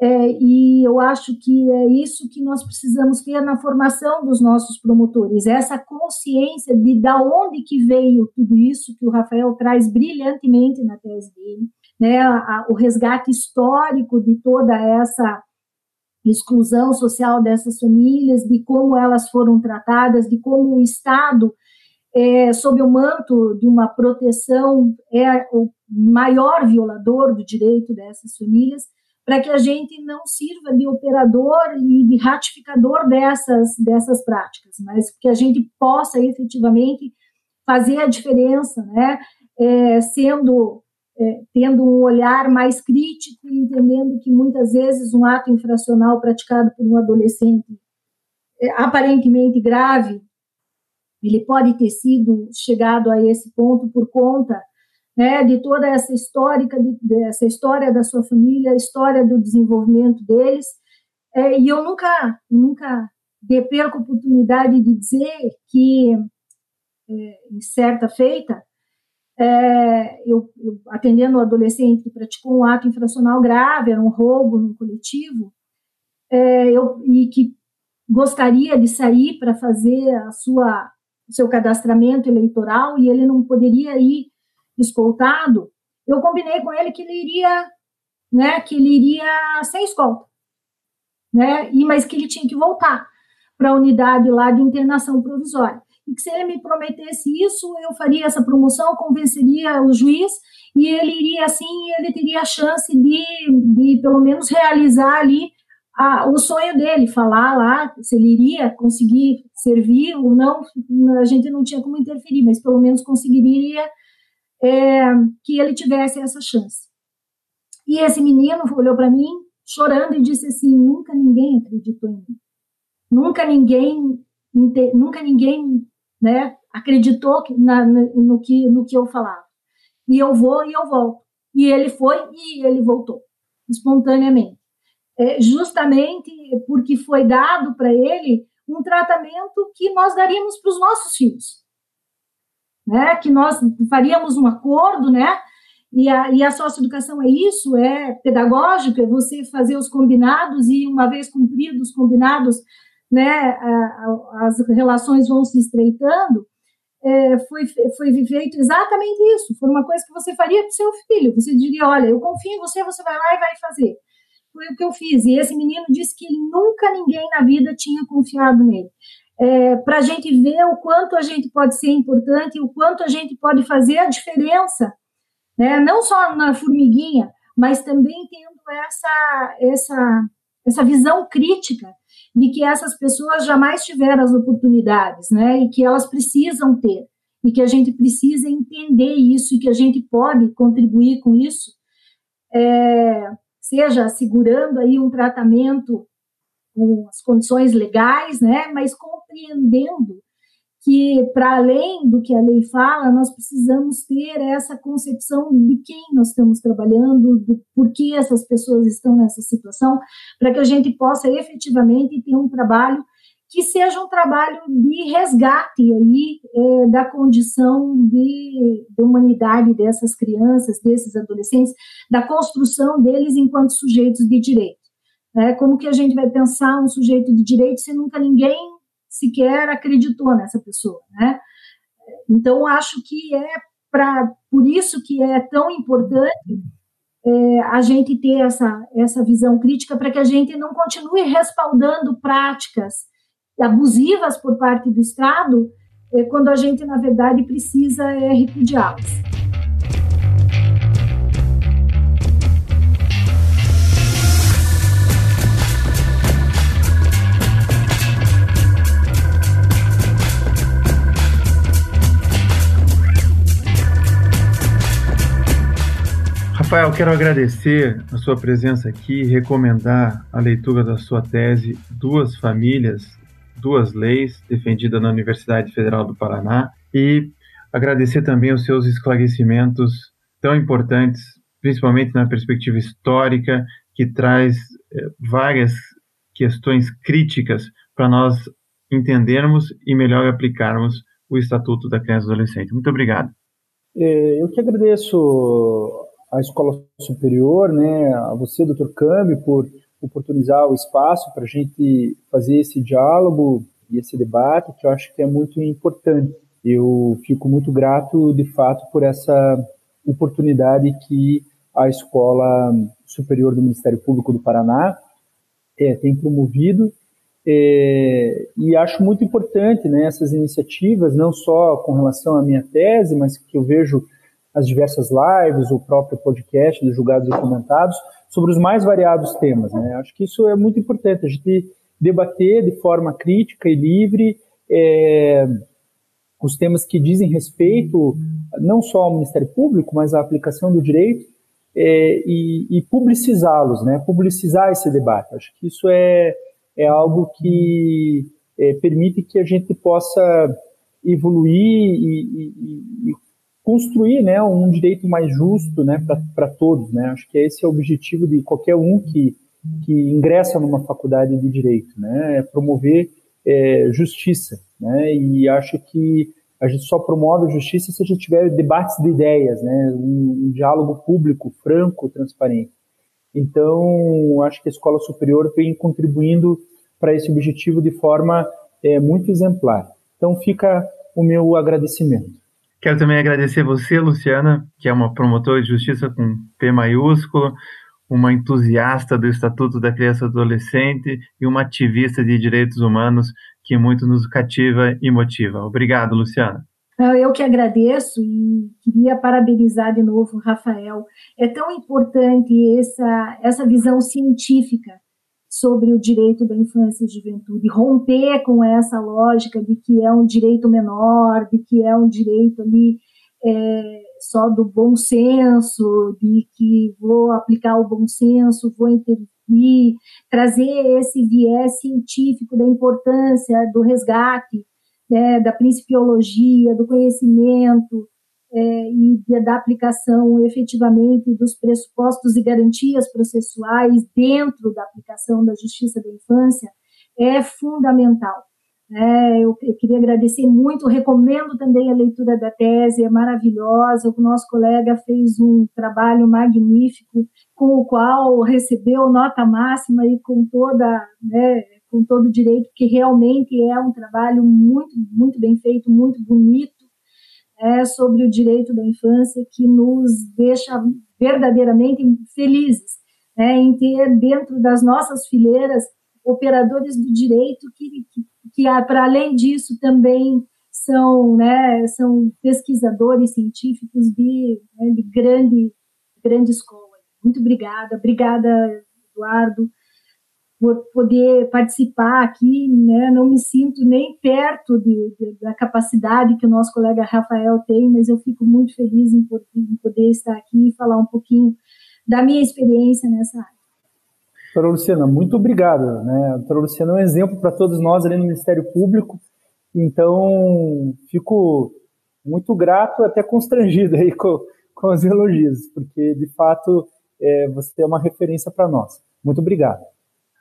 é, e eu acho que é isso que nós precisamos ter na formação dos nossos promotores, essa consciência de da onde que veio tudo isso que o Rafael traz brilhantemente na tese dele, né, a, o resgate histórico de toda essa exclusão social dessas famílias, de como elas foram tratadas, de como o Estado é, sob o manto de uma proteção, é o maior violador do direito dessas famílias, para que a gente não sirva de operador e de ratificador dessas, dessas práticas, mas que a gente possa efetivamente fazer a diferença, né, é, sendo é, tendo um olhar mais crítico e entendendo que muitas vezes um ato infracional praticado por um adolescente é, aparentemente grave ele pode ter sido chegado a esse ponto por conta né, de toda essa histórica, dessa história da sua família, a história do desenvolvimento deles. É, e eu nunca, nunca perco a oportunidade de dizer que, é, em certa feita, é, eu, eu, atendendo um adolescente que praticou um ato infracional grave, era um roubo no coletivo, é, eu, e que gostaria de sair para fazer a sua seu cadastramento eleitoral e ele não poderia ir escoltado, eu combinei com ele que ele iria, né, que ele iria sem escolta, né, e mas que ele tinha que voltar para a unidade lá de internação provisória. E que se ele me prometesse isso, eu faria essa promoção, convenceria o juiz e ele iria assim, ele teria a chance de, de pelo menos realizar ali a, o sonho dele, falar lá se ele iria conseguir servir ou não, a gente não tinha como interferir, mas pelo menos conseguiria é, que ele tivesse essa chance. E esse menino olhou para mim chorando e disse assim: nunca ninguém acreditou em mim, nunca ninguém, nunca ninguém, né, acreditou na, no que no que eu falava. E eu vou e eu volto. E ele foi e ele voltou espontaneamente justamente porque foi dado para ele um tratamento que nós daríamos para os nossos filhos, né? Que nós faríamos um acordo, né? E a, e a socioeducação é isso, é pedagógico, é você fazer os combinados e uma vez cumpridos os combinados, né? A, a, as relações vão se estreitando. É, foi, foi feito exatamente isso. Foi uma coisa que você faria para o seu filho. Você diria: olha, eu confio em você, você vai lá e vai fazer foi o que eu fiz. E esse menino disse que nunca ninguém na vida tinha confiado nele. É, para a gente ver o quanto a gente pode ser importante, o quanto a gente pode fazer a diferença, né? não só na formiguinha, mas também tendo essa, essa, essa visão crítica de que essas pessoas jamais tiveram as oportunidades, né? E que elas precisam ter, e que a gente precisa entender isso e que a gente pode contribuir com isso. É, seja assegurando aí um tratamento com as condições legais, né, mas compreendendo que, para além do que a lei fala, nós precisamos ter essa concepção de quem nós estamos trabalhando, do porquê essas pessoas estão nessa situação, para que a gente possa efetivamente ter um trabalho que seja um trabalho de resgate aí é, da condição de, de, humanidade dessas crianças, desses adolescentes, da construção deles enquanto sujeitos de direito. É, como que a gente vai pensar um sujeito de direito se nunca ninguém sequer acreditou nessa pessoa, né? Então acho que é para por isso que é tão importante é, a gente ter essa essa visão crítica para que a gente não continue respaldando práticas abusivas por parte do Estado, é, quando a gente, na verdade, precisa é, repudiá-las. Rafael, quero agradecer a sua presença aqui e recomendar a leitura da sua tese Duas Famílias, Duas Leis, defendida na Universidade Federal do Paraná, e agradecer também os seus esclarecimentos tão importantes, principalmente na perspectiva histórica, que traz eh, várias questões críticas para nós entendermos e melhor aplicarmos o Estatuto da Criança e Adolescente. Muito obrigado. É, eu que agradeço à Escola Superior, né, a você, doutor Cambi, por oportunizar o espaço para a gente fazer esse diálogo e esse debate, que eu acho que é muito importante. Eu fico muito grato, de fato, por essa oportunidade que a Escola Superior do Ministério Público do Paraná é, tem promovido é, e acho muito importante né, essas iniciativas, não só com relação à minha tese, mas que eu vejo as diversas lives, o próprio podcast dos julgados e comentados, sobre os mais variados temas. Né? Acho que isso é muito importante, a gente debater de forma crítica e livre é, os temas que dizem respeito não só ao Ministério Público, mas à aplicação do direito é, e, e publicizá-los, né? publicizar esse debate. Acho que isso é, é algo que é, permite que a gente possa evoluir e, e, e construir né, um direito mais justo né, para todos. Né? Acho que esse é o objetivo de qualquer um que, que ingressa numa faculdade de direito, né? é promover é, justiça. Né? E acho que a gente só promove justiça se a gente tiver debates de ideias, né? um, um diálogo público, franco, transparente. Então, acho que a escola superior vem contribuindo para esse objetivo de forma é, muito exemplar. Então, fica o meu agradecimento. Quero também agradecer você, Luciana, que é uma promotora de justiça com P maiúsculo, uma entusiasta do Estatuto da Criança e Adolescente e uma ativista de direitos humanos que muito nos cativa e motiva. Obrigado, Luciana. Eu que agradeço e queria parabenizar de novo o Rafael. É tão importante essa, essa visão científica sobre o direito da infância e juventude, romper com essa lógica de que é um direito menor, de que é um direito ali é, só do bom senso, de que vou aplicar o bom senso, vou intervir, trazer esse viés científico da importância do resgate, né, da principiologia, do conhecimento, é, e da aplicação efetivamente dos pressupostos e garantias processuais dentro da aplicação da justiça da infância é fundamental. É, eu, eu, queria agradecer muito, recomendo também a leitura da tese, é maravilhosa. O nosso colega fez um trabalho magnífico, com o qual recebeu nota máxima e com toda, né, com todo direito, que realmente é um trabalho muito, muito bem feito, muito bonito é, sobre o direito da infância que nos deixa verdadeiramente felizes né, em ter dentro das nossas fileiras operadores do direito que, que, que para além disso também são, né, são pesquisadores científicos de, né, de grande, grande escola. Muito obrigada, obrigada, Eduardo por poder participar aqui, né? Não me sinto nem perto de, de, da capacidade que o nosso colega Rafael tem, mas eu fico muito feliz em poder, em poder estar aqui e falar um pouquinho da minha experiência nessa área. Doutora Luciana, muito obrigado. Né? A doutora Luciana é um exemplo para todos nós ali no Ministério Público, então fico muito grato, até constrangido aí com, com os elogios, porque de fato é, você é uma referência para nós. Muito obrigado.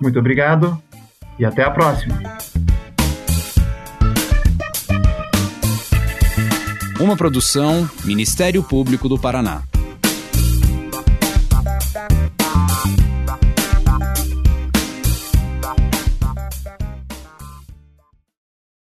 Muito obrigado e até a próxima. Uma produção Ministério Público do Paraná.